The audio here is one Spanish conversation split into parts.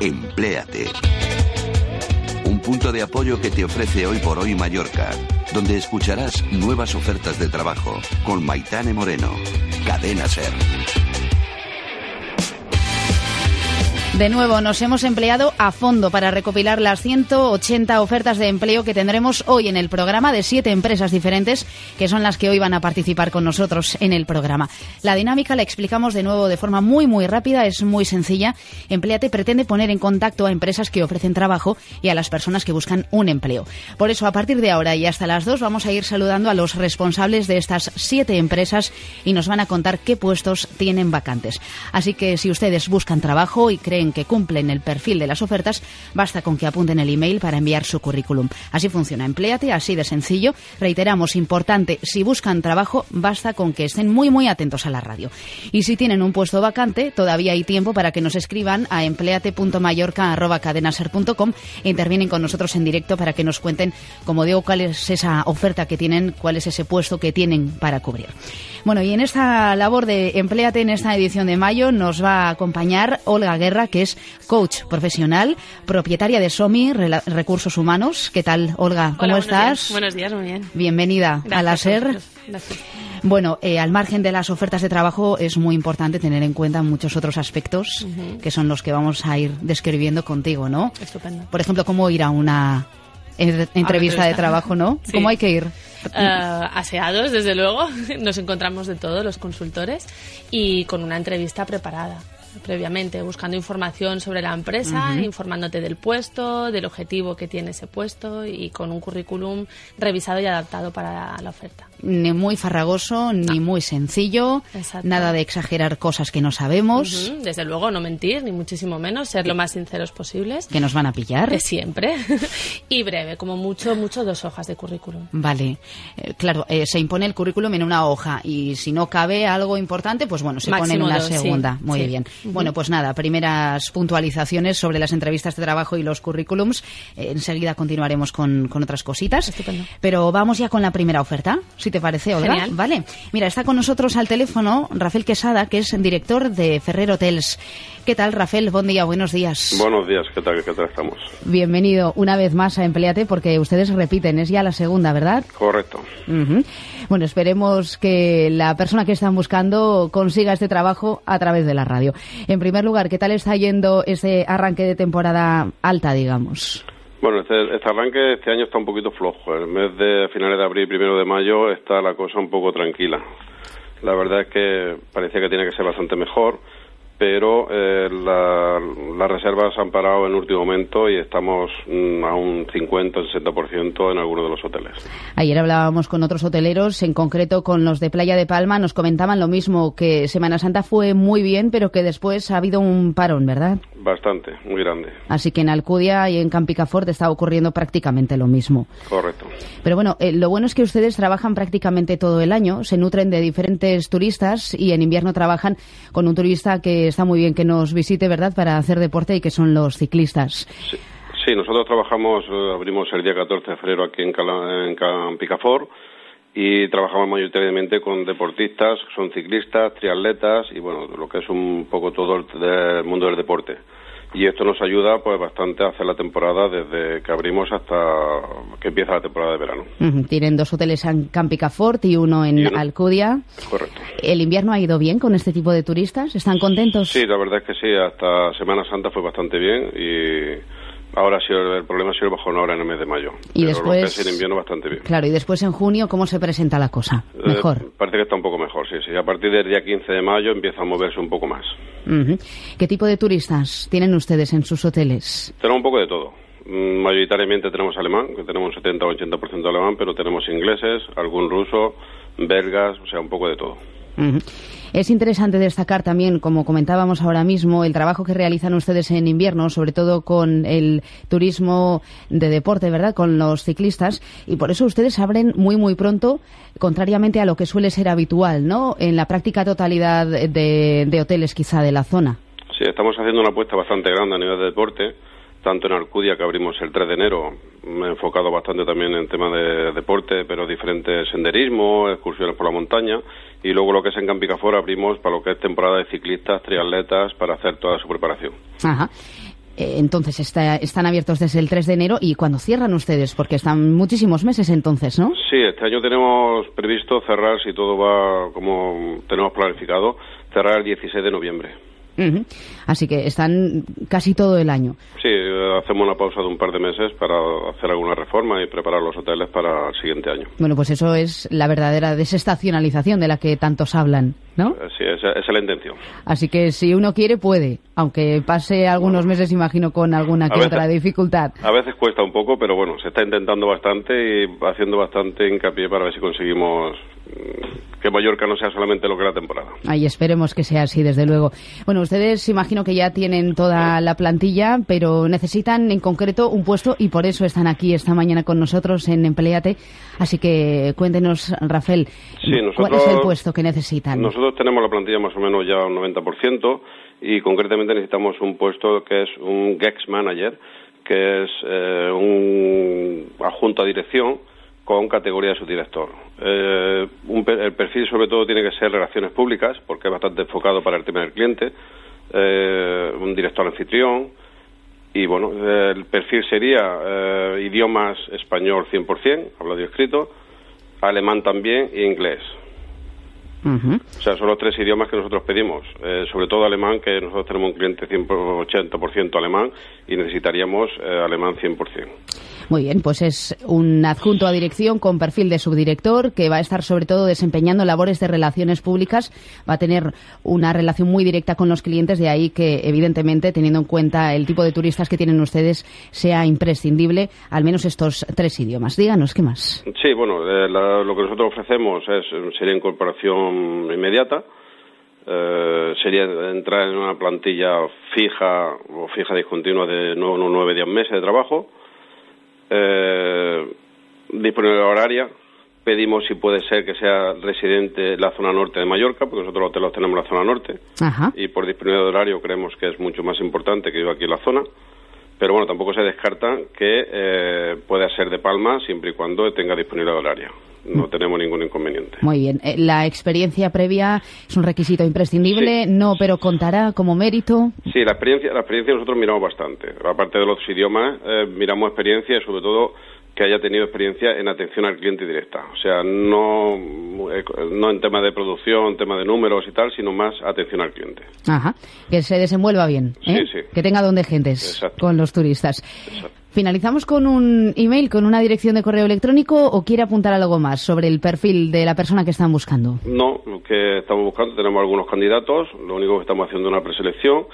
Empléate. Un punto de apoyo que te ofrece hoy por hoy Mallorca, donde escucharás nuevas ofertas de trabajo con Maitane Moreno. Cadena Ser. De nuevo, nos hemos empleado a fondo para recopilar las 180 ofertas de empleo que tendremos hoy en el programa de siete empresas diferentes que son las que hoy van a participar con nosotros en el programa. La dinámica la explicamos de nuevo de forma muy, muy rápida, es muy sencilla. Empleate pretende poner en contacto a empresas que ofrecen trabajo y a las personas que buscan un empleo. Por eso, a partir de ahora y hasta las dos, vamos a ir saludando a los responsables de estas siete empresas y nos van a contar qué puestos tienen vacantes. Así que si ustedes buscan trabajo y creen que cumplen el perfil de las ofertas, basta con que apunten el email para enviar su currículum. Así funciona, empléate, así de sencillo. Reiteramos, importante, si buscan trabajo, basta con que estén muy, muy atentos a la radio. Y si tienen un puesto vacante, todavía hay tiempo para que nos escriban a empleate.mallorca.cadenaser.com e intervienen con nosotros en directo para que nos cuenten, como digo, cuál es esa oferta que tienen, cuál es ese puesto que tienen para cubrir. Bueno, y en esta labor de Empléate en esta edición de mayo nos va a acompañar Olga Guerra, que es coach profesional, propietaria de SOMI, Recursos Humanos. ¿Qué tal, Olga? ¿Cómo estás? Buenos días, muy bien. Bienvenida a la SER. Bueno, eh, al margen de las ofertas de trabajo es muy importante tener en cuenta muchos otros aspectos que son los que vamos a ir describiendo contigo, ¿no? Estupendo. Por ejemplo, cómo ir a una entrevista de trabajo, ¿no? ¿Cómo hay que ir? Uh, aseados, desde luego. Nos encontramos de todos los consultores y con una entrevista preparada previamente, buscando información sobre la empresa, informándote del puesto, del objetivo que tiene ese puesto y con un currículum revisado y adaptado para la oferta. Ni muy farragoso, ni muy sencillo, nada de exagerar cosas que no sabemos. Desde luego, no mentir, ni muchísimo menos, ser lo más sinceros posibles. Que nos van a pillar. De siempre. y breve, como mucho, mucho dos hojas de currículum. Vale. Eh, claro, eh, se impone el currículum en una hoja y si no cabe algo importante, pues bueno, se pone en una segunda. Muy bien. Bueno, pues nada, primeras puntualizaciones sobre las entrevistas de trabajo y los currículums. Eh, enseguida continuaremos con, con, otras cositas. Estupendo. Pero vamos ya con la primera oferta, si te parece, Olga. Genial. Vale. Mira, está con nosotros al teléfono Rafael Quesada, que es director de Ferrer Hotels. ¿Qué tal, Rafael? Buen día, buenos días. Buenos días, ¿qué tal, qué tal estamos? Bienvenido una vez más a Empleate, porque ustedes repiten, es ya la segunda, ¿verdad? Correcto. Uh -huh. Bueno, esperemos que la persona que están buscando consiga este trabajo a través de la radio. En primer lugar, ¿qué tal está yendo ese arranque de temporada alta, digamos? Bueno, este, este, arranque este año está un poquito flojo. El mes de finales de abril, primero de mayo, está la cosa un poco tranquila. La verdad es que parecía que tiene que ser bastante mejor pero eh, la, las reservas han parado en último momento y estamos mm, a un 50-60% en algunos de los hoteles. Ayer hablábamos con otros hoteleros, en concreto con los de Playa de Palma, nos comentaban lo mismo, que Semana Santa fue muy bien, pero que después ha habido un parón, ¿verdad? Bastante, muy grande. Así que en Alcudia y en Campicafort está ocurriendo prácticamente lo mismo. Correcto. Pero bueno, eh, lo bueno es que ustedes trabajan prácticamente todo el año, se nutren de diferentes turistas y en invierno trabajan con un turista que está muy bien que nos visite, ¿verdad?, para hacer deporte y que son los ciclistas. Sí, nosotros trabajamos, eh, abrimos el día 14 de febrero aquí en, Cala, en Campicafort y trabajamos mayoritariamente con deportistas, son ciclistas, triatletas y bueno, lo que es un poco todo el mundo del deporte. Y esto nos ayuda pues bastante a hacer la temporada desde que abrimos hasta que empieza la temporada de verano. Uh -huh. Tienen dos hoteles en Campicafort y uno en ¿Y uno? Alcudia. Correcto. ¿El invierno ha ido bien con este tipo de turistas? ¿Están contentos? Sí, la verdad es que sí, hasta Semana Santa fue bastante bien y Ahora sí, el problema ha sido bajón ahora en el mes de mayo. Y Pero después. Lo que el invierno bastante bien. Claro, y después en junio, ¿cómo se presenta la cosa? Mejor. Eh, parece que está un poco mejor, sí, sí. A partir del día 15 de mayo empieza a moverse un poco más. Uh -huh. ¿Qué tipo de turistas tienen ustedes en sus hoteles? Tenemos un poco de todo. Mm, Mayoritariamente tenemos alemán, que tenemos un 70 o 80% alemán, pero tenemos ingleses, algún ruso, belgas, o sea, un poco de todo. Es interesante destacar también, como comentábamos ahora mismo, el trabajo que realizan ustedes en invierno, sobre todo con el turismo de deporte, ¿verdad? Con los ciclistas. Y por eso ustedes abren muy, muy pronto, contrariamente a lo que suele ser habitual, ¿no? En la práctica totalidad de, de hoteles quizá de la zona. Sí, estamos haciendo una apuesta bastante grande a nivel de deporte tanto en Alcudia, que abrimos el 3 de enero, me he enfocado bastante también en tema de deporte, pero diferentes senderismo, excursiones por la montaña, y luego lo que es en Campicafora abrimos para lo que es temporada de ciclistas, triatletas, para hacer toda su preparación. Ajá. Eh, entonces están abiertos desde el 3 de enero y cuando cierran ustedes, porque están muchísimos meses entonces, ¿no? Sí, este año tenemos previsto cerrar, si todo va como tenemos planificado, cerrar el 16 de noviembre. Así que están casi todo el año. Sí, hacemos una pausa de un par de meses para hacer alguna reforma y preparar los hoteles para el siguiente año. Bueno, pues eso es la verdadera desestacionalización de la que tantos hablan, ¿no? Eh, sí, esa, es la intención. Así que si uno quiere, puede, aunque pase algunos meses, imagino, con alguna que otra dificultad. A veces cuesta un poco, pero bueno, se está intentando bastante y haciendo bastante hincapié para ver si conseguimos que Mallorca no sea solamente lo que la temporada. Ahí esperemos que sea así, desde luego. Bueno, ustedes imagino que ya tienen toda la plantilla, pero necesitan en concreto un puesto y por eso están aquí esta mañana con nosotros en Empleate. Así que cuéntenos, Rafael, ¿cuál es el puesto que necesitan? Nosotros tenemos la plantilla más o menos ya un 90% y concretamente necesitamos un puesto que es un GEX Manager, que es eh, un adjunto a dirección con categoría de subdirector. Eh, el perfil sobre todo tiene que ser relaciones públicas, porque es bastante enfocado para el tema del cliente, eh, un director anfitrión, y bueno, el perfil sería eh, idiomas español 100%, hablado y escrito, alemán también e inglés. O sea, son los tres idiomas que nosotros pedimos, eh, sobre todo alemán, que nosotros tenemos un cliente 180% alemán y necesitaríamos alemán 100%. Muy bien, pues es un adjunto a dirección con perfil de subdirector que va a estar sobre todo desempeñando labores de relaciones públicas, va a tener una relación muy directa con los clientes, de ahí que evidentemente, teniendo en cuenta el tipo de turistas que tienen ustedes, sea imprescindible al menos estos tres idiomas. Díganos, ¿qué más? Sí, bueno, eh, lo que nosotros ofrecemos es sería incorporación inmediata. Eh, sería entrar en una plantilla fija o fija discontinua de nueve, nueve, diez meses de trabajo eh, disponibilidad horaria. Pedimos si puede ser que sea residente en la zona norte de Mallorca, porque nosotros los hoteles tenemos en la zona norte. Y por disponibilidad de horario creemos que es mucho más importante que viva aquí en la zona. Pero bueno, tampoco se descarta que eh, pueda ser de Palma siempre y cuando tenga disponibilidad horaria. No tenemos ningún inconveniente. Muy bien. Eh, ¿La experiencia previa es un requisito imprescindible? No, pero contará como mérito. Sí, la experiencia, la experiencia nosotros miramos bastante. Aparte de los idiomas, eh, miramos experiencia y sobre todo que haya tenido experiencia en atención al cliente directa. O sea, no, eh, no en tema de producción, tema de números y tal, sino más atención al cliente. Ajá. Que se desenvuelva bien. ¿eh? Sí, sí. Que tenga donde gentes con los turistas. Finalizamos con un email, con una dirección de correo electrónico o quiere apuntar algo más sobre el perfil de la persona que están buscando. No, lo que estamos buscando, tenemos algunos candidatos, lo único que estamos haciendo es una preselección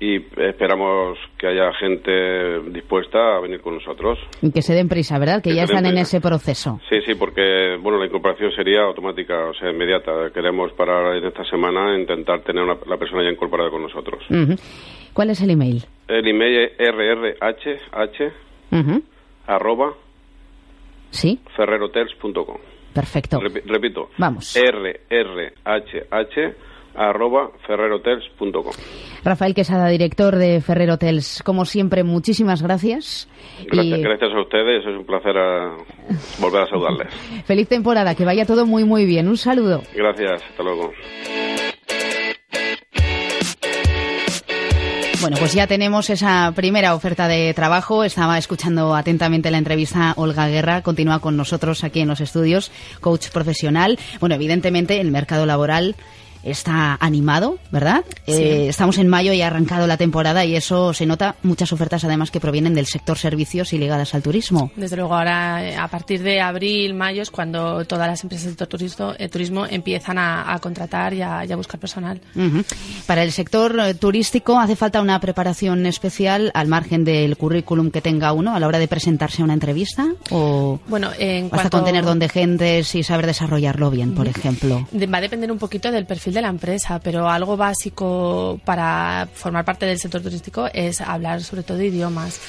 y esperamos que haya gente dispuesta a venir con nosotros. Y que se den prisa, ¿verdad? Que, ya están en ese proceso. Sí, sí, porque bueno, la incorporación sería automática, o sea, inmediata. Queremos para esta semana intentar tener una, la persona ya incorporada con nosotros. ¿Cuál es el email? El email es rrhh arroba ¿Sí? ferrerhotels.com. Perfecto. repito. Vamos. rrhh arroba ferrerhotels.com. Rafael Quesada, director de Ferrer Hotels, como siempre, muchísimas gracias. Gracias, a ustedes, es un placer a volver a saludarles. Feliz temporada, que vaya todo muy muy bien. Un saludo. Gracias, hasta luego. Bueno, pues ya tenemos esa primera oferta de trabajo. Estaba escuchando atentamente la entrevista Olga Guerra. Continúa con nosotros aquí en los estudios, coach profesional. Bueno, evidentemente el mercado laboral está animado, ¿verdad? Eh, estamos en mayo y ha arrancado la temporada y eso se nota muchas ofertas además que provienen del sector servicios y ligadas al turismo. Desde luego ahora eh, a partir de abril, mayo es cuando todas las empresas del turismo, eh, turismo empiezan a, contratar y a, buscar personal. Para el sector turístico hace falta una preparación especial al margen del currículum que tenga uno a la hora de presentarse a una entrevista o bueno, en basta cuanto... con tener donde gentes y saber desarrollarlo bien, por ejemplo. Va a depender un poquito del perfil de la empresa, pero algo básico para formar parte del sector turístico es hablar sobre todo idiomas.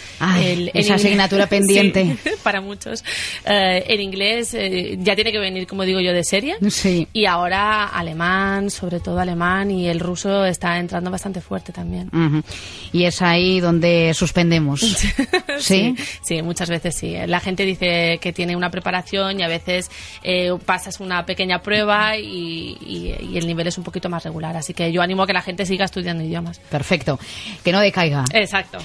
esa asignatura pendiente. para muchos. Eh, en inglés eh, ya tiene que venir, como digo yo, de serie. Sí. Y ahora alemán, sobre todo alemán, y el ruso está entrando bastante fuerte también. Y es ahí donde suspendemos. ¿Sí? ¿Sí? muchas veces sí. La gente dice que tiene una preparación y a veces eh, pasas una pequeña prueba y, y el nivel es un poquito más regular. Así que yo animo a que la gente siga estudiando idiomas. Perfecto. Que no decaiga. Exacto.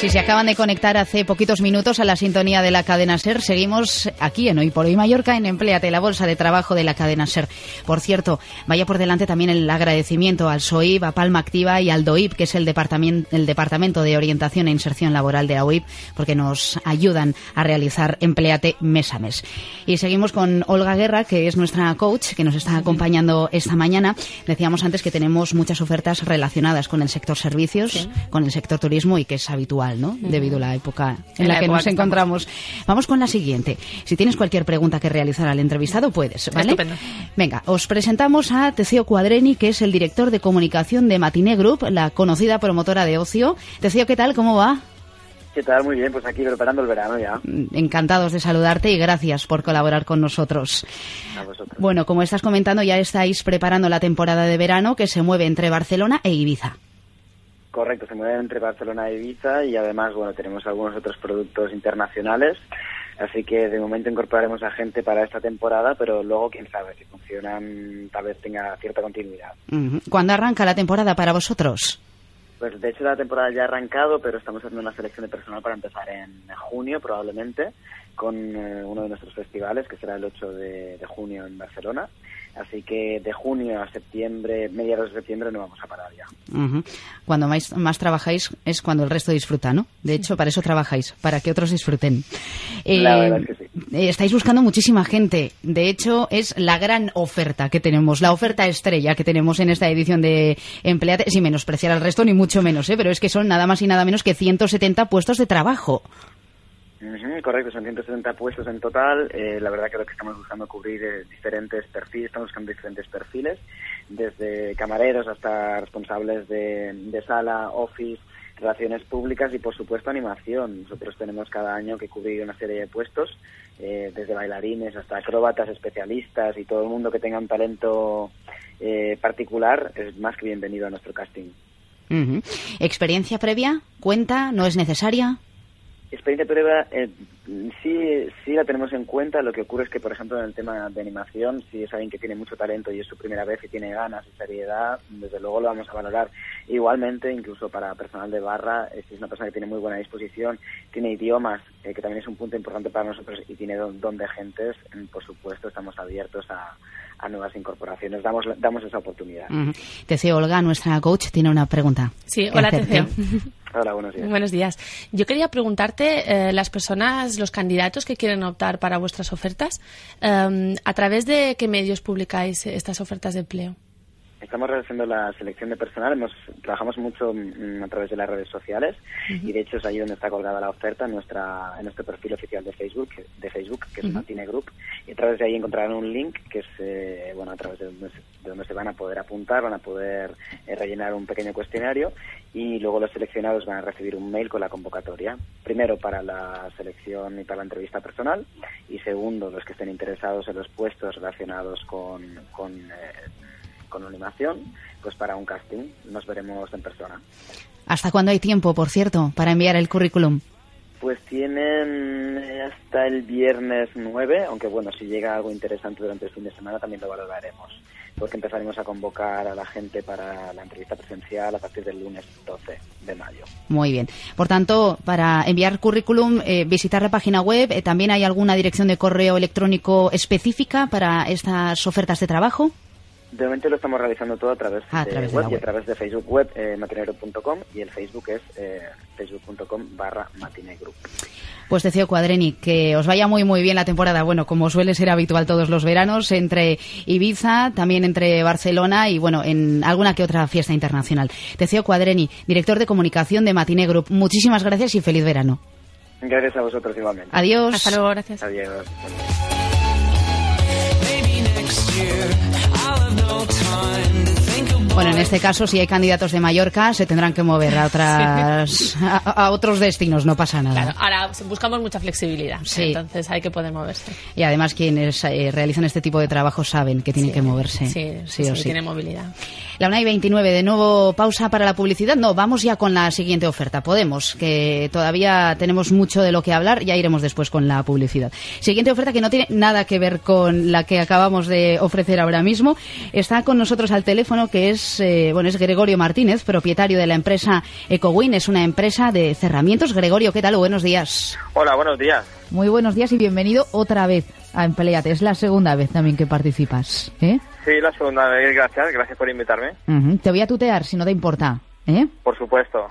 Si se acaban de conectar hace poquitos minutos a la sintonía de la cadena SER, seguimos aquí en Hoy por Hoy Mallorca en Empleate, la bolsa de trabajo de la cadena SER. Por cierto, vaya por delante también el agradecimiento al SOIB, a Palma Activa y al DOIP, que es el departamento, el departamento de Orientación e Inserción Laboral de la UIP, porque nos ayudan a realizar Empleate mes a mes. Y seguimos con Olga Guerra, que es nuestra coach, que nos está acompañando esta mañana. Decíamos antes que tenemos muchas ofertas relacionadas con el sector servicios, con el sector turismo y que es habitual Debido a la época en, la, que nos encontramos. Vamos con la siguiente. Si tienes cualquier pregunta que realizar al entrevistado, puedes, ¿vale? Venga, os presentamos a Teceo Cuadreni, que es el director de comunicación de Matiné Group, la conocida promotora de ocio. Teceo, ¿qué tal? ¿Cómo va? ¿Qué tal? Muy bien, pues aquí preparando el verano ya. Encantados de saludarte y gracias por colaborar con nosotros. A vosotros. Bueno, como estás comentando, ya estáis preparando la temporada de verano que se mueve entre Barcelona e Ibiza. Correcto, se mueve entre Barcelona e Ibiza y además, bueno, tenemos algunos otros productos internacionales. Así que de momento incorporaremos a gente para esta temporada, pero luego, quién sabe, si funcionan, tal vez tenga cierta continuidad. ¿Cuándo arranca la temporada para vosotros? Pues de hecho la temporada ya ha arrancado, pero estamos haciendo una selección de personal para empezar en junio probablemente, con eh, uno de nuestros festivales, que será el 8 de junio en Barcelona. Así que de junio a septiembre, mediados de septiembre, no vamos a parar ya. Cuando más, más, trabajáis es cuando el resto disfruta, ¿no? De hecho, para eso trabajáis, para que otros disfruten. la verdad es que sí. Eh, estáis buscando muchísima gente. De hecho, es la gran oferta que tenemos, la oferta estrella que tenemos en esta edición de Empleate, sin menospreciar al resto, ni mucho menos, ¿eh? Pero es que son nada más y nada menos que 170 puestos de trabajo correcto, son 170 puestos en total. Eh, la verdad que lo que estamos buscando cubrir es diferentes perfiles, estamos buscando diferentes perfiles, desde camareros hasta responsables de, sala, office, relaciones públicas y por supuesto animación. Nosotros tenemos cada año que cubrir una serie de puestos, eh, desde bailarines hasta acróbatas, especialistas y todo el mundo que tenga un talento eh, particular es más que bienvenido a nuestro casting. ¿Experiencia previa? ¿Cuenta? ¿No es necesaria? Experiencia previa, eh, sí, sí la tenemos en cuenta. Lo que ocurre es que, por ejemplo, en el tema de animación, si es alguien que tiene mucho talento y es su primera vez y tiene ganas y seriedad, desde luego lo vamos a valorar. Igualmente, incluso para personal de barra, si es una persona que tiene muy buena disposición, tiene idiomas, eh, que también es un punto importante para nosotros, y tiene don, de gentes, por supuesto, estamos abiertos a, nuevas incorporaciones. Damos, damos esa oportunidad. Uh Olga, nuestra coach, tiene una pregunta. Sí, hola Teceo. Hola, buenos días. Buenos días. Yo quería preguntarte, eh, las personas, los candidatos que quieren optar para vuestras ofertas, eh, ¿a través de qué medios publicáis estas ofertas de empleo? Estamos realizando la selección de personal, hemos, trabajamos mucho mm, a través de las redes sociales y de hecho es ahí donde está colgada la oferta en nuestra en nuestro perfil oficial de Facebook, de Facebook que es uh Group. Y a través de ahí encontrarán un link que es eh, bueno a través de donde, se van a poder apuntar, van a poder eh, rellenar un pequeño cuestionario y luego los seleccionados van a recibir un mail con la convocatoria. Primero para la selección y para la entrevista personal y segundo los que estén interesados en los puestos relacionados con, con eh, con animación, pues para un casting. Nos veremos en persona. ¿Hasta cuándo hay tiempo, por cierto, para enviar el currículum? Pues tienen hasta el viernes 9, aunque bueno, si llega algo interesante durante el fin de semana también lo valoraremos, porque empezaremos a convocar a la gente para la entrevista presencial a partir del lunes 12 de mayo. Muy bien. Por tanto, para enviar currículum, eh, visitar la página web, eh, ¿también hay alguna dirección de correo electrónico específica para estas ofertas de trabajo? De momento lo estamos realizando todo a través, Ah, a de, través de web la y a través de Facebook web, eh, matinero.com y el Facebook es eh, facebook.com barra matinegroup. Pues decía Cuadreni, que os vaya muy muy bien la temporada, bueno, como suele ser habitual todos los veranos, entre Ibiza, también entre Barcelona y bueno, en alguna que otra fiesta internacional. Decía Cuadreni, director de comunicación de Matine Group, muchísimas gracias y feliz verano. Gracias a vosotros igualmente. Adiós. Hasta luego, gracias. Adiós. have no time Bueno, en este caso, si hay candidatos de Mallorca, se tendrán que mover a otras a, a otros destinos, no pasa nada. Claro, ahora buscamos mucha flexibilidad, Sí. entonces hay que poder moverse. Y además quienes eh, realizan este tipo de trabajo saben que tienen Sí. que moverse. Sí, sí, o tiene movilidad. La 1 y 29, de nuevo pausa para la publicidad. No, vamos ya con la siguiente oferta. Podemos, que todavía tenemos mucho de lo que hablar, ya iremos después con la publicidad. Siguiente oferta que no tiene nada que ver con la que acabamos de ofrecer ahora mismo. Está con nosotros al teléfono que es, eh, bueno, es Gregorio Martínez, propietario de la empresa EcoWin. Es una empresa de cerramientos. Gregorio, ¿qué tal? Buenos días. Hola, buenos días. Muy buenos días y bienvenido otra vez a Empleate. Es la segunda vez también que participas, ¿eh? Sí, la segunda vez, gracias, gracias por invitarme. Te voy a tutear si no te importa, ¿eh? Por supuesto.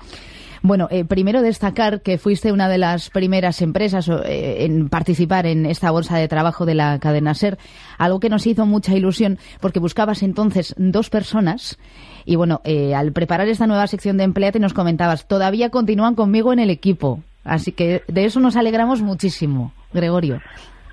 Bueno, eh, primero destacar que fuiste una de las primeras empresas eh, en participar en esta bolsa de trabajo de la cadena SER, algo que nos hizo mucha ilusión porque buscabas entonces dos personas y bueno, eh, al preparar esta nueva sección de Empleate nos comentabas, todavía continúan conmigo en el equipo, así que de eso nos alegramos muchísimo, Gregorio.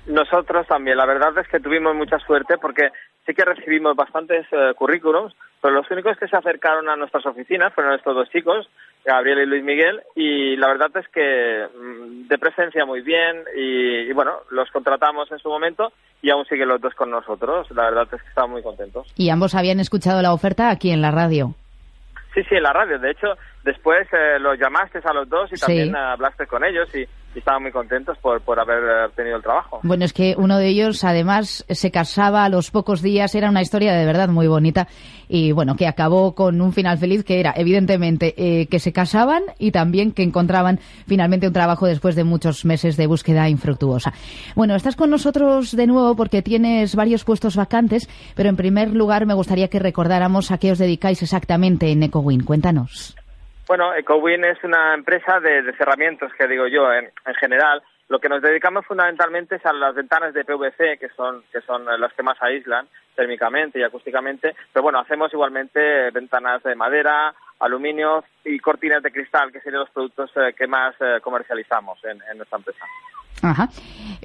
Nosotros también, la verdad es que tuvimos mucha suerte porque sí que recibimos bastantes eh, currículums, pero los únicos que se acercaron a nuestras oficinas fueron estos dos chicos, Gabriel y Luis Miguel, y la verdad es que mm, de presencia muy bien y, y bueno, los contratamos en su momento y aún siguen los dos con nosotros. La verdad es que estamos muy contentos. Y ambos habían escuchado la oferta aquí en la radio. Sí, sí, en la radio. De hecho, después eh, los llamaste a los dos y Sí. también eh, hablaste con ellos y, estaban muy contentos por, por haber eh, obtenido el trabajo. Bueno, es que uno de ellos, además, se casaba a los pocos días. Era una historia de verdad muy bonita. Y bueno, que acabó con un final feliz que era, evidentemente, eh, que se casaban y también que encontraban finalmente un trabajo después de muchos meses de búsqueda infructuosa. Bueno, estás con nosotros de nuevo porque tienes varios puestos vacantes, pero en primer lugar me gustaría que recordáramos a qué os dedicáis exactamente en EcoWin. Cuéntanos. Bueno, EcoWin es una empresa de, de cerramientos, que digo yo, en, en general. Lo que nos dedicamos fundamentalmente es a las ventanas de PVC, que son, que son las que más aíslan térmicamente y acústicamente. Pero bueno, hacemos igualmente ventanas de madera, aluminio y cortinas de cristal, que serían los productos eh, que más eh, comercializamos en, en nuestra empresa. Ajá.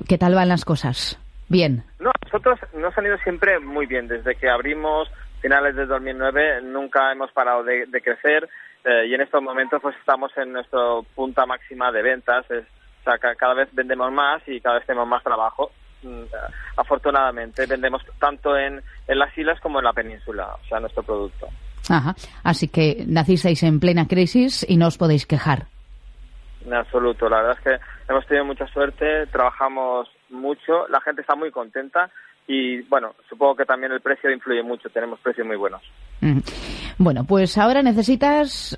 ¿Qué tal van las cosas? Bien. No, nosotros nos han ido siempre muy bien. Desde que abrimos finales de 2009 nunca hemos parado de, de crecer eh, y en estos momentos pues estamos en nuestra punta máxima de ventas. Es, o sea, ca- cada vez vendemos más y cada vez tenemos más trabajo. Mm, Afortunadamente vendemos tanto en, en las islas como en la península, o sea, nuestro producto. Ajá. Así que nacisteis en plena crisis y no os podéis quejar. En absoluto, la verdad es que hemos tenido mucha suerte, trabajamos mucho, la gente está muy contenta y bueno, supongo que también el precio influye mucho, tenemos precios muy buenos. Bueno, pues ahora necesitas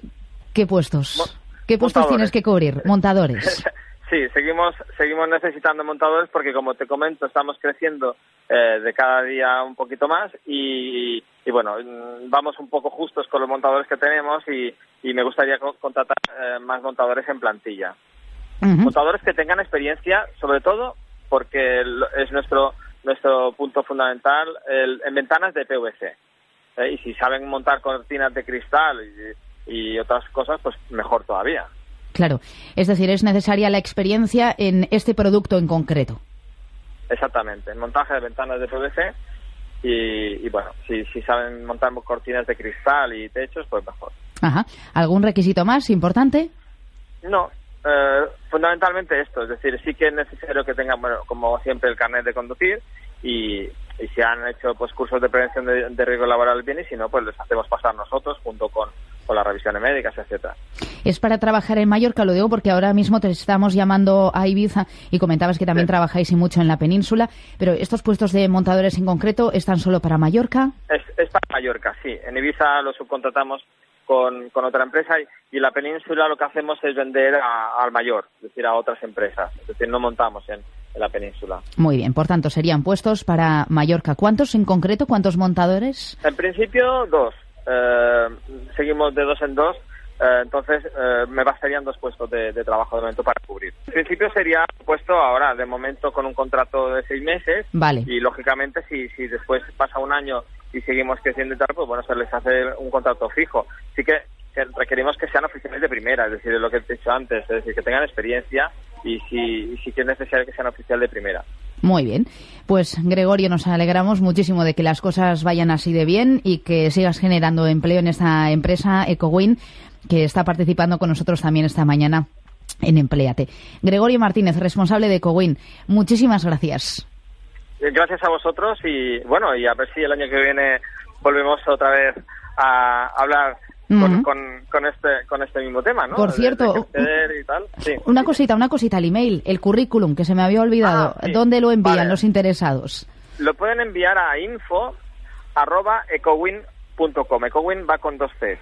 qué puestos. Mo- ¿Qué puestos montadores. tienes que cubrir? Montadores. Sí, seguimos, seguimos necesitando montadores porque, como te comento, estamos creciendo eh, de cada día un poquito más y, y, bueno, mm, vamos un poco justos con los montadores que tenemos y, y me gustaría co- contratar eh, más montadores en plantilla. Montadores que tengan experiencia, sobre todo porque es nuestro nuestro punto fundamental el- en ventanas de PVC. ¿eh? Y si saben montar cortinas de cristal y, y otras cosas, pues mejor todavía. Claro. Es decir, es necesaria la experiencia en este producto en concreto. Exactamente, el montaje de ventanas de PVC y, y bueno, si, si saben montar cortinas de cristal y techos, pues mejor. Ajá. ¿Algún requisito más importante? No, eh, fundamentalmente esto, es decir, sí que es necesario que tengan, bueno, como siempre, el carnet de conducir y, y si han hecho pues cursos de prevención de, de riesgo laboral bien y si no, pues les hacemos pasar nosotros junto con, con las revisiones médicas, etcétera. es para trabajar en Mallorca, lo digo porque ahora mismo te estamos llamando a Ibiza y comentabas que también trabajáis y mucho en la península, pero estos puestos de montadores en concreto están solo para Mallorca. Es, es para Mallorca, sí. En Ibiza lo subcontratamos con, con otra empresa y, y la península lo que hacemos es vender a- al mayor, es decir, a otras empresas. Es decir, no montamos en, en la península. Muy bien, por tanto, serían puestos para Mallorca. ¿Cuántos en concreto? ¿Cuántos montadores? En principio, dos. Eh, seguimos de dos en dos. Eh, entonces, eh, me bastarían dos puestos de, de trabajo de momento para cubrir. En principio sería un puesto ahora, de momento, con un contrato de seis meses. Vale. Y, lógicamente, si, si después pasa un año y seguimos creciendo y tal, pues bueno, se les hace un contrato fijo. Sí que que requerimos que sean oficiales de primera, es decir, lo que he dicho antes, es decir, que tengan experiencia y si, y si es necesario que sean oficial de primera. Muy bien. Pues Gregorio, nos alegramos muchísimo de que las cosas vayan así de bien y que sigas generando empleo en esta empresa EcoWin que está participando con nosotros también esta mañana en Empleate. Gregorio Martínez, responsable de EcoWin, muchísimas gracias. Eh, Gracias a vosotros y bueno, y a ver si el año que viene volvemos otra vez a hablar con, con, con este con este mismo tema, ¿no? Por cierto, de crecer y tal. Sí. Una cosita, una cosita, el email, el currículum, que se me había olvidado. Ah, sí. ¿Dónde lo envían Vale. los interesados? Lo pueden enviar a info arroba ecowin.com. Ecowin va con dos Cs.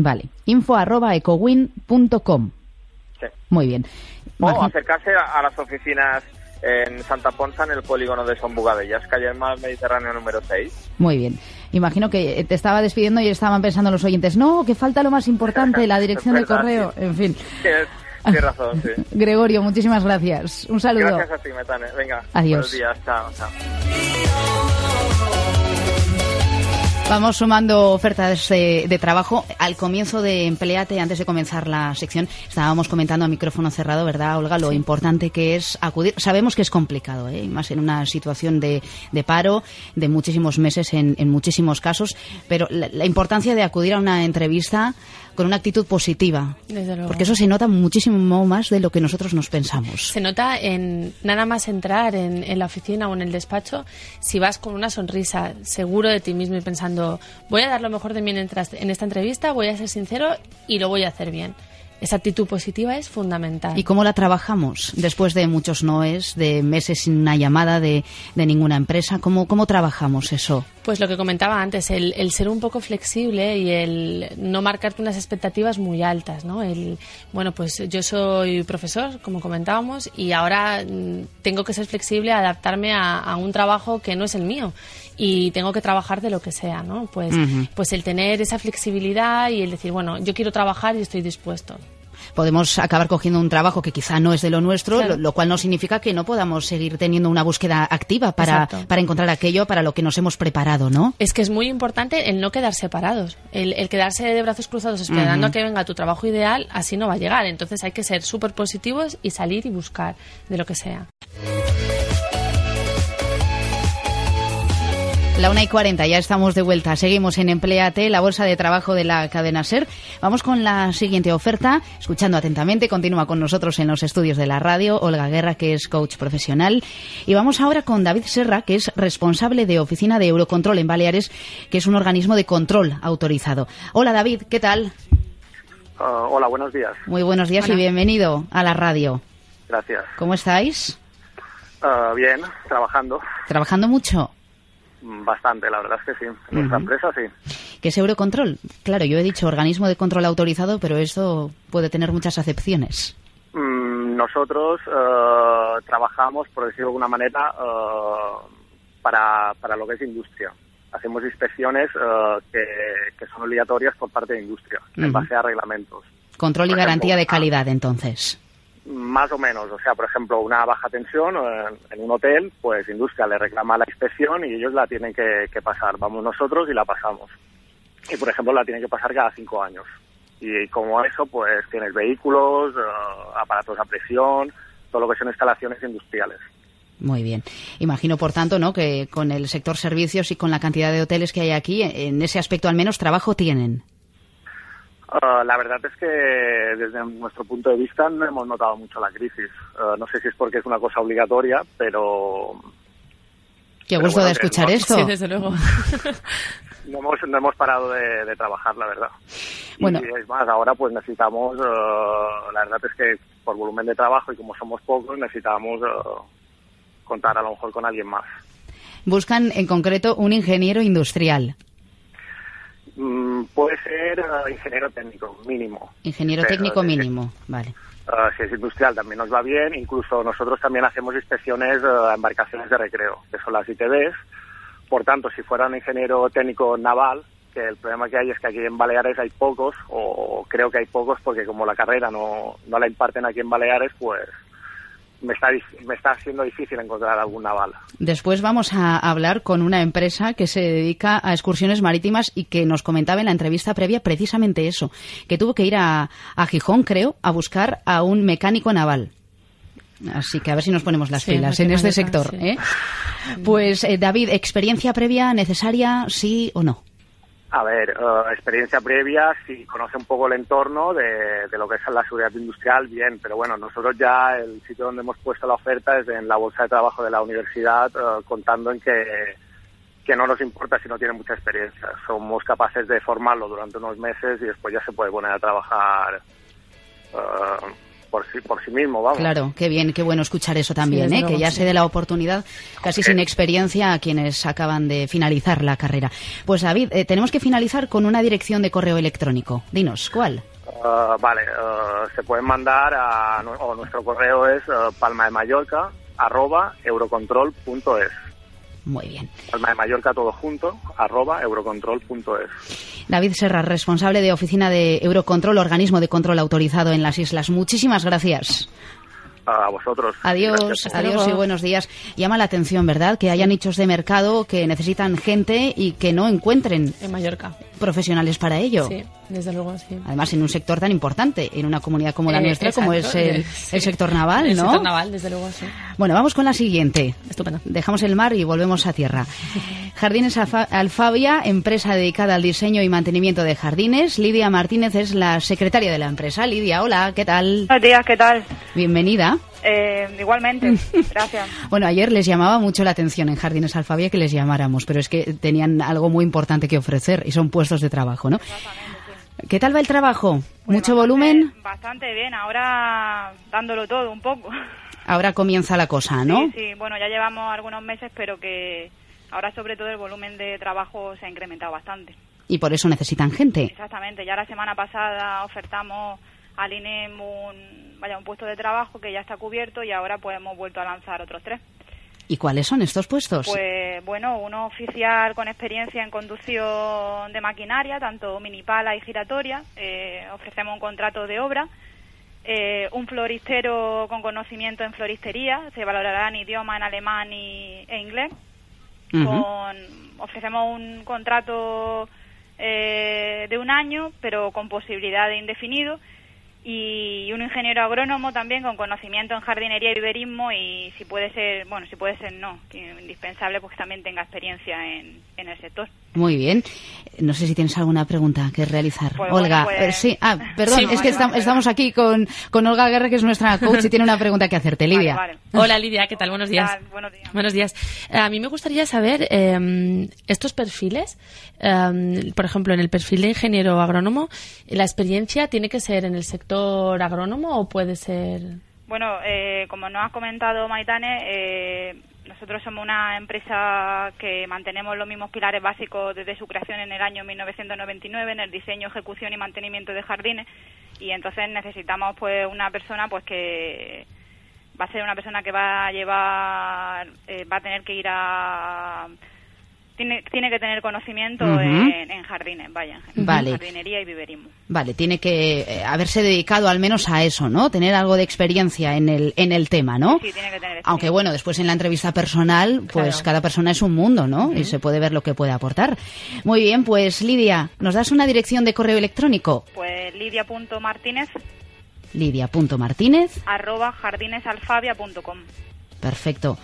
Vale, info arroba ecowin.com. Sí. Muy bien. O acercarse a, a las oficinas en Santa Ponza, en el polígono de Son Bugadellas, calle Mar Mediterráneo número 6. Muy bien. Imagino que te estaba despidiendo y estaban pensando los oyentes, no, que falta lo más importante, la dirección de correo. sí. En fin. Tienes, tienes razón, sí. Gregorio, muchísimas gracias. Un saludo. Gracias a ti, Metane. Venga, Adiós. buenos días. Chao, chao. Vamos sumando ofertas de, de trabajo. Al comienzo de Empleate, antes de comenzar la sección, estábamos comentando a micrófono cerrado, ¿verdad, Olga? Lo importante que es acudir. Sabemos que es complicado, ¿eh? Más en una situación de, de paro de muchísimos meses en, en muchísimos casos, pero la, la importancia de acudir a una entrevista con una actitud positiva. Desde luego. Porque eso se nota muchísimo más de lo que nosotros nos pensamos. Se nota en nada más entrar en, en la oficina o en el despacho, si vas con una sonrisa, seguro de ti mismo y pensando, voy a dar lo mejor de mí en esta entrevista, voy a ser sincero y lo voy a hacer bien. Esa actitud positiva es fundamental. ¿Y cómo la trabajamos después de muchos noes, de meses sin una llamada de, de ninguna empresa? ¿Cómo, ¿Cómo trabajamos eso? Pues lo que comentaba antes, el, el ser un poco flexible y el no marcarte unas expectativas muy altas, ¿no? El, bueno, pues yo soy profesor, como comentábamos, y ahora mm, tengo que ser flexible, adaptarme a, a un trabajo que no es el mío y tengo que trabajar de lo que sea, ¿no? Pues, pues el tener esa flexibilidad y el decir, bueno, yo quiero trabajar y estoy dispuesto. Podemos acabar cogiendo un trabajo que quizá no es de lo nuestro, Claro. lo, lo cual no significa que no podamos seguir teniendo una búsqueda activa para, para encontrar aquello para lo que nos hemos preparado, ¿no? Es que es muy importante el no quedar separados. El, el quedarse de brazos cruzados esperando a que venga tu trabajo ideal, así no va a llegar. Entonces hay que ser súper positivos y salir y buscar de lo que sea. La una y 40, ya estamos de vuelta. Seguimos en Empleate, la bolsa de trabajo de la cadena SER. Vamos con la siguiente oferta. Escuchando atentamente, continúa con nosotros en los estudios de la radio Olga Guerra, que es coach profesional. Y vamos ahora con David Serra, que es responsable de Oficina de Eurocontrol en Baleares, que es un organismo de control autorizado. Hola David, ¿qué tal? Ah, hola, buenos días. Muy buenos días y bienvenido a la radio. Gracias. ¿Cómo estáis? Ah, bien, trabajando ¿Trabajando mucho? Bastante, la verdad es que sí. En nuestra Ujú. empresa sí. ¿Qué es Eurocontrol? Claro, yo he dicho organismo de control autorizado, pero esto puede tener muchas acepciones. Mm, nosotros ah, trabajamos, por decirlo de alguna manera, ah, para, para lo que es industria. Hacemos inspecciones ah, que, que son obligatorias por parte de industria, en base a reglamentos. Control y garantía de ah. calidad, entonces. Más o menos, o sea, por ejemplo, una baja tensión en, en un hotel, pues industria le reclama la inspección y ellos la tienen que, que pasar. Vamos nosotros y la pasamos. Y, por ejemplo, la tienen que pasar cada cinco años. Y, como eso, pues tienes vehículos, eh, aparatos a presión, todo lo que son instalaciones industriales. Muy bien. Imagino, por tanto, ¿no? que con el sector servicios y con la cantidad de hoteles que hay aquí, en ese aspecto al menos trabajo tienen. Ah, la verdad es que desde nuestro punto de vista no hemos notado mucho la crisis. Ah, no sé si es porque es una cosa obligatoria, pero Qué Pero gusto bueno, de escuchar no- esto. Sí, desde luego. no hemos, no hemos parado de, de trabajar, la verdad. Bueno. Y es más, ahora pues necesitamos, eh, la verdad es que por volumen de trabajo y como somos pocos, necesitamos contar a lo mejor con alguien más. Buscan en concreto un ingeniero industrial. Mm, puede ser eh, ingeniero técnico, mínimo. Ingeniero Pero, técnico mínimo, vale. eh, si es industrial también nos va bien, incluso nosotros también hacemos inspecciones eh, a embarcaciones de recreo, que son las ITBs. Por tanto, si fuera un ingeniero técnico naval, que el problema que hay es que aquí en Baleares hay pocos, o creo que hay pocos porque como la carrera no, no la imparten aquí en Baleares, pues me está, me está siendo difícil encontrar algún naval. Después vamos a hablar con una empresa que se dedica a excursiones marítimas y que nos comentaba en la entrevista previa precisamente eso, que tuvo que ir a, a Gijón, creo, a buscar a un mecánico naval. Así que a ver si nos ponemos las Sí, pilas en este sector. sí. ¿eh? Pues eh, David, ¿experiencia previa necesaria, sí o no? A ver, eh, experiencia previa, si conoce un poco el entorno de, de lo que es la seguridad industrial, bien, pero bueno, nosotros ya el sitio donde hemos puesto la oferta es en la bolsa de trabajo de la universidad, eh, contando en que, que no nos importa si no tiene mucha experiencia. Somos capaces de formarlo durante unos meses y después ya se puede poner a trabajar eh, por, sí, por sí mismo, vamos. Claro, qué bien, qué bueno escuchar eso también, ¿eh? que ya se dé la oportunidad casi sin experiencia a quienes acaban de finalizar la carrera. Pues David, eh, tenemos que finalizar con una dirección de correo electrónico. Dinos, ¿cuál? Eh, vale, eh, se pueden mandar a o nuestro correo es eh, palma de Mallorca arroba eurocontrol.es. Muy bien. Palma de Mallorca todo junto arroba eurocontrol.es. David Serra, responsable de Oficina de Eurocontrol, organismo de control autorizado en las islas. Muchísimas gracias. A vosotros. Adiós, Gracias. adiós y buenos días. Llama la atención, ¿verdad? Que haya nichos de mercado que necesitan gente y que no encuentren En Mallorca. Profesionales para ello. Sí, desde luego, sí. Además, en un sector tan importante, en una comunidad como la Eh, nuestra, como es el, sí. el sector naval, El ¿no? sector naval, desde luego, sí. Bueno, vamos con la siguiente. Estupendo. Dejamos el mar y volvemos a tierra. Jardines Alfa- Alfabia, empresa dedicada al diseño y mantenimiento de jardines. Lidia Martínez es la secretaria de la empresa. Lidia, hola, ¿qué tal? Buenos días, ¿qué tal? Bienvenida. Eh, igualmente, gracias. Bueno, ayer les llamaba mucho la atención en Jardines Alfabia que les llamáramos, pero es que tenían algo muy importante que ofrecer y son puestos de trabajo, ¿no? ¿Qué tal va el trabajo? Pues ¿Mucho bastante- volumen? Bastante bien, ahora dándolo todo un poco. Ahora comienza la cosa, ¿no? Sí, sí, bueno, ya llevamos algunos meses, pero que ahora sobre todo el volumen de trabajo se ha incrementado bastante. Y por eso necesitan gente. Exactamente, ya la semana pasada ofertamos al INEM un, vaya, un puesto de trabajo que ya está cubierto y ahora pues hemos vuelto a lanzar otros tres. ¿Y cuáles son estos puestos? Pues bueno, uno oficial con experiencia en conducción de maquinaria, tanto minipala y giratoria. eh, ofrecemos un contrato de obra. Eh, un floristero con conocimiento en floristería. Se valorará en idioma en alemán y, e inglés. Con, ofrecemos un contrato eh, de un año, pero con posibilidad de indefinido. Y un ingeniero agrónomo también con conocimiento en jardinería y viverismo y si puede ser, bueno, si puede ser no, indispensable pues también tenga experiencia en, en el sector. Muy bien. No sé si tienes alguna pregunta que realizar. Pues Olga, bueno, pues- sí, ah, perdón, Sí, es que estam- vale. estamos aquí con, con Olga Guerra, que es nuestra coach, y tiene una pregunta que hacerte, Lidia. Vale, vale. Hola Lidia, ¿qué tal? Buenos días. Tal, buenos días. Buenos días. Eh, A mí me gustaría saber eh, estos perfiles, eh, por ejemplo, en el perfil de ingeniero agrónomo, ¿la experiencia tiene que ser en el sector agrónomo o puede ser...? Bueno, eh, como nos has comentado, Maitane, eh, nosotros somos una empresa que mantenemos los mismos pilares básicos desde su creación en el año 1999 en el diseño, ejecución y mantenimiento de jardines. Y entonces necesitamos pues una persona pues que va a ser una persona que va a llevar, eh, va a tener que ir a tiene, tiene que tener conocimiento en, en jardines, vaya, en Vale. jardinería y viverismo. Vale, tiene que eh, haberse dedicado al menos a eso, ¿no? Tener algo de experiencia en el, en el tema, ¿no? Sí, tiene que tener Aunque bueno, después en la entrevista personal, pues Claro. cada persona es un mundo, ¿no? Y se puede ver lo que puede aportar. Muy bien, pues Lidia, ¿nos das una dirección de correo electrónico? Pues lidia.martínez Lidia.martínez. arroba jardinesalfabia.com. Perfecto.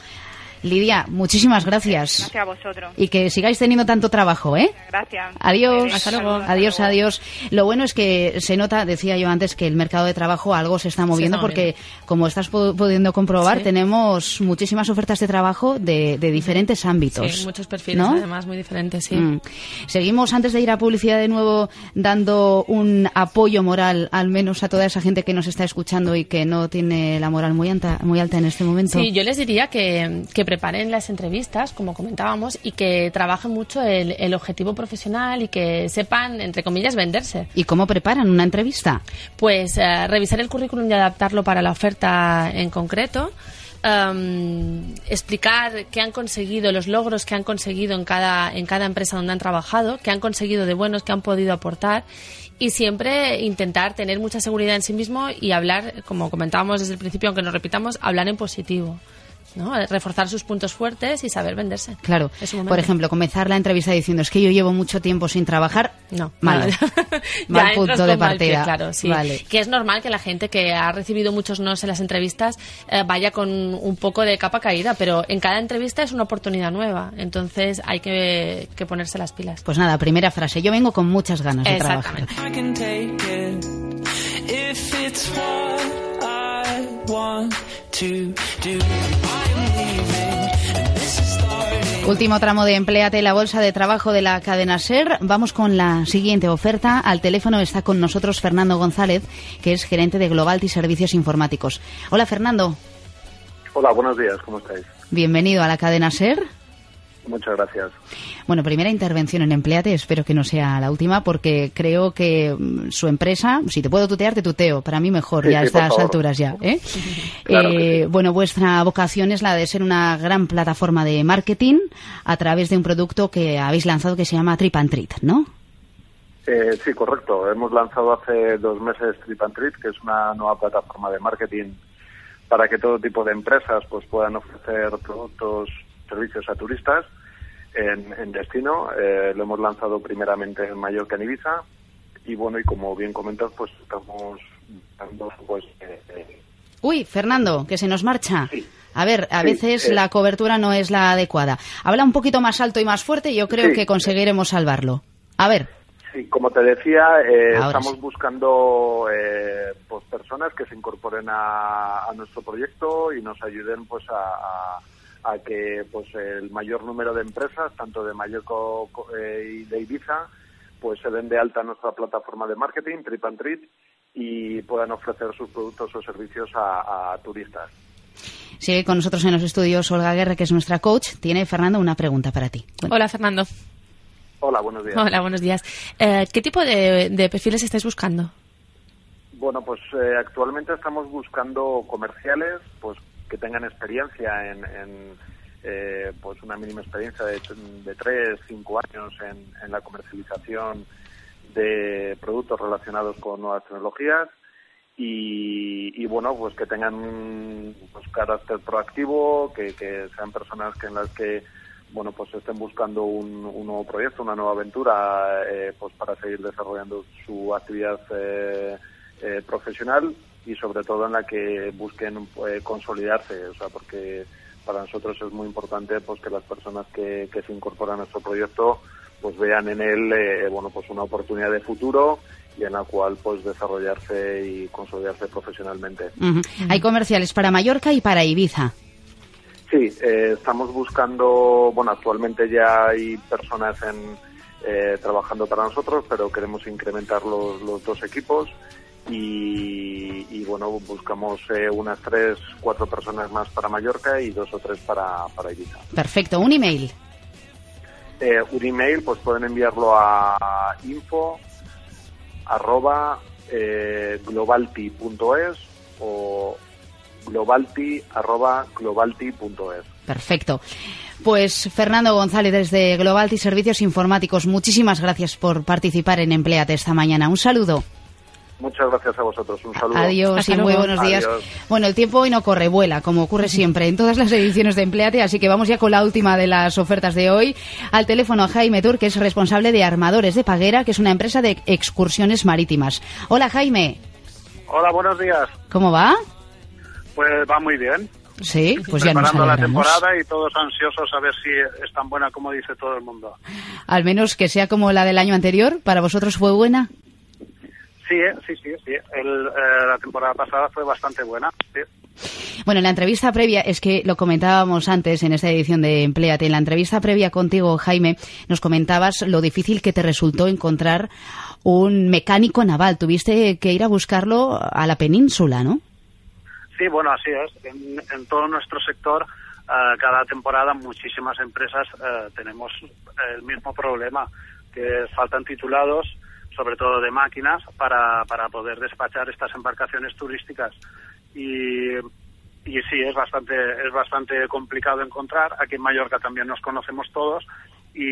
Lidia, muchísimas gracias. Gracias a vosotros. Y que sigáis teniendo tanto trabajo, ¿eh? Gracias. Adiós. Hasta luego. Adiós, adiós. Lo bueno es que se nota, decía yo antes, que el mercado de trabajo algo se está moviendo está porque, como estás pu- pudiendo comprobar, Sí. tenemos muchísimas ofertas de trabajo de, de diferentes ámbitos. Sí, muchos perfiles, ¿no? además, muy diferentes, sí. Mm. Seguimos, antes de ir a publicidad de nuevo, dando un apoyo moral, al menos a toda esa gente que nos está escuchando y que no tiene la moral muy alta, muy alta en este momento. Sí, yo les diría que, que preparen las entrevistas, como comentábamos, y que trabajen mucho el, el objetivo profesional y que sepan, entre comillas, venderse. ¿Y cómo preparan una entrevista? Pues eh, revisar el currículum y adaptarlo para la oferta en concreto. em, explicar qué han conseguido, los logros que han conseguido en cada, en cada empresa donde han trabajado, qué han conseguido de buenos, que han podido aportar y siempre intentar tener mucha seguridad en sí mismo y hablar, como comentábamos desde el principio, aunque nos repitamos, hablar en positivo. ¿No? Reforzar sus puntos fuertes y saber venderse. Claro. Es un momento. Por ejemplo, comenzar la entrevista diciendo es que yo llevo mucho tiempo sin trabajar. No, Mal. Ya Mal punto de pie, partida. claro, sí. Vale. Que es normal que la gente que ha recibido muchos nos en las entrevistas eh, vaya con un poco de capa caída, pero en cada entrevista es una oportunidad nueva. Entonces hay que, que ponerse las pilas. Pues nada, primera frase. Yo vengo con muchas ganas de trabajar. Exactamente. I can take it if it's what I want to do. Último tramo de Empleate la bolsa de trabajo de la cadena SER. Vamos con la siguiente oferta. Al teléfono está con nosotros Fernando González, que es gerente de Globalty Servicios Informáticos. Hola Fernando, Hola, buenos días, ¿cómo estáis? bienvenido a la cadena SER. Muchas gracias. Bueno, primera intervención en Empleate, espero que no sea la última, porque creo que mm, su empresa, si te puedo tutear, te tuteo, para mí mejor, Sí, ya a sí, estas alturas ya. ¿eh? Claro Eh, sí. Bueno, vuestra vocación es la de ser una gran plataforma de marketing a través de un producto que habéis lanzado que se llama Trip and Treat, ¿no? Eh, sí, correcto. Hemos lanzado hace dos meses Trip and Treat, que es una nueva plataforma de marketing para que todo tipo de empresas pues puedan ofrecer productos, servicios a turistas en, en destino. Eh, lo hemos lanzado primeramente en Mallorca, en Ibiza. Y bueno, y como bien comentas, pues estamos dando pues eh, eh, Uy, Fernando, que se nos marcha. Sí. A ver, a Sí, veces eh. la cobertura no es la adecuada. Habla un poquito más alto y más fuerte y yo creo Sí. que conseguiremos salvarlo. A ver, Sí, como te decía, eh, estamos buscando eh, pues personas que se incorporen a, a nuestro proyecto y nos ayuden pues a, a- a que pues el mayor número de empresas, tanto de Mallorca eh, y de Ibiza, pues se den de alta nuestra plataforma de marketing, Trip and Treat, y puedan ofrecer sus productos o servicios a, a turistas. sigue con nosotros en los estudios Olga Guerra, que es nuestra coach. Tiene, Fernando, una pregunta para ti. Hola, Fernando. Hola, buenos días. Hola, buenos días. Eh, ¿Qué tipo de, de perfiles estáis buscando? Bueno, pues eh, actualmente estamos buscando comerciales, pues que tengan experiencia en, en, eh, pues una mínima experiencia de, de tres, cinco años en, la comercialización de productos relacionados con nuevas tecnologías y, y, bueno, pues que tengan pues, carácter proactivo, que, que sean personas que en las que bueno, pues estén buscando un, un nuevo proyecto, una nueva aventura, eh, pues para seguir desarrollando su actividad eh, eh, profesional y sobre todo en la que busquen eh, consolidarse, o sea, porque para nosotros es muy importante pues que las personas que, que se incorporan a nuestro proyecto pues vean en él eh, bueno pues una oportunidad de futuro y en la cual pues desarrollarse y consolidarse profesionalmente. Ujú. Hay comerciales para Mallorca y para Ibiza. Sí, eh, estamos buscando, bueno, actualmente ya hay personas en, eh, trabajando para nosotros, pero queremos incrementar los, los dos equipos y, y, bueno, buscamos eh, unas tres, cuatro personas más para Mallorca y dos o tres para, para Ibiza. Perfecto, un email. Eh, un email, pues pueden enviarlo a info arroba eh, globalti.es o globalti arroba globalti.es. Perfecto. Pues Fernando González desde Globalty Servicios Informáticos, muchísimas gracias por participar en Empleate esta mañana. Un saludo. Muchas gracias a vosotros. Un saludo. Adiós Hasta y muy buenos días. Adiós. Bueno, el tiempo hoy no corre, vuela, como ocurre siempre en todas las ediciones de Empleate, así que vamos ya con la última de las ofertas de hoy. Al teléfono a Jaime Tur, que es responsable de Armadores de Paguera, que es una empresa de excursiones marítimas. Hola Jaime, Hola, buenos días. ¿cómo va? Pues va muy bien. Sí, pues ya nos preparando la temporada y todos ansiosos a ver si es tan buena como dice todo el mundo. Al menos que sea como la del año anterior, ¿para vosotros fue buena? Sí, eh, sí, sí, sí. El, eh, la temporada pasada fue bastante buena. sí. Bueno, en la entrevista previa, es que lo comentábamos antes en esta edición de Empleate, en la entrevista previa contigo, Jaime, nos comentabas lo difícil que te resultó encontrar un mecánico naval. Tuviste que ir a buscarlo a la península, ¿no? Sí, bueno, así es. En, en todo nuestro sector, eh, cada temporada muchísimas empresas tenemos el mismo problema, que faltan titulados, sobre todo de máquinas, para, para poder despachar estas embarcaciones turísticas. Y, y sí, es bastante, es bastante complicado encontrar. Aquí en Mallorca también nos conocemos todos y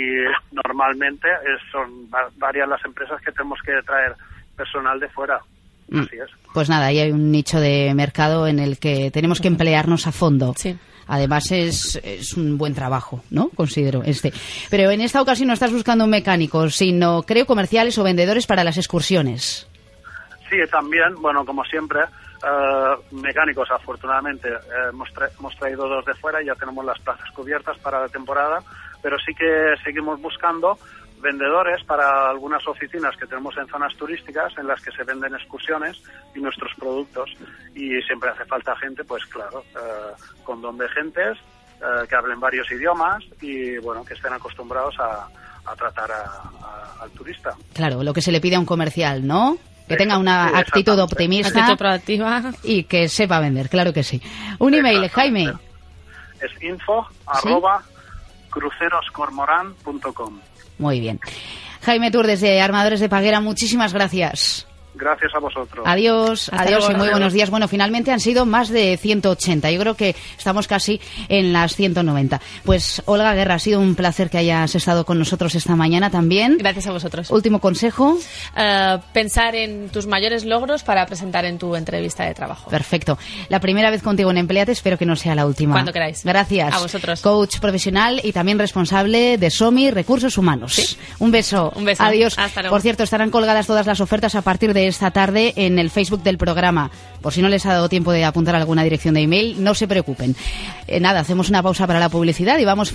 normalmente es- son va- varias las empresas que tenemos que traer personal de fuera. Mm. Así es. Pues nada, ahí hay un nicho de mercado en el que tenemos que emplearnos a fondo. Sí. Además es, es un buen trabajo, ¿no? Considero este. Pero en esta ocasión no estás buscando un mecánico, sino creo comerciales o vendedores para las excursiones. Sí, también, bueno, como siempre, eh, mecánicos, afortunadamente, eh, hemos, tra- hemos traído dos de fuera y ya tenemos las plazas cubiertas para la temporada, pero sí que seguimos buscando vendedores para algunas oficinas que tenemos en zonas turísticas en las que se venden excursiones y nuestros productos. Y siempre hace falta gente, pues claro, eh, con don de gentes, eh, que hablen varios idiomas y, bueno, que estén acostumbrados a, a tratar a- a- al turista. Claro, lo que se le pide a un comercial, ¿no? Que tenga una Sí, actitud optimista Actitud proactiva. y que sepa vender, claro que sí. Un email, Jaime. es info arroba cruceroscormorán.com. Muy bien. Jaime Tour desde Armadores de Paguera, muchísimas gracias. Gracias a vosotros. Adiós, Hasta adiós luego. y muy buenos días. Bueno, finalmente han sido más de 180. Yo creo que estamos casi en las 190. Pues Olga Guerra, ha sido un placer que hayas estado con nosotros esta mañana también. Gracias a vosotros. Último consejo. Eh, pensar en tus mayores logros para presentar en tu entrevista de trabajo. Perfecto. La primera vez contigo en Empleate, espero que no sea la última. Cuando queráis. Gracias. A vosotros. Coach profesional y también responsable de SOMI Recursos Humanos. Sí. Un beso. Un beso. Adiós. Hasta luego. Por cierto, estarán colgadas todas las ofertas a partir esta tarde en el Facebook del programa. Por si no les ha dado tiempo de apuntar alguna dirección de email, no se preocupen. Eh, nada, hacemos una pausa para la publicidad y vamos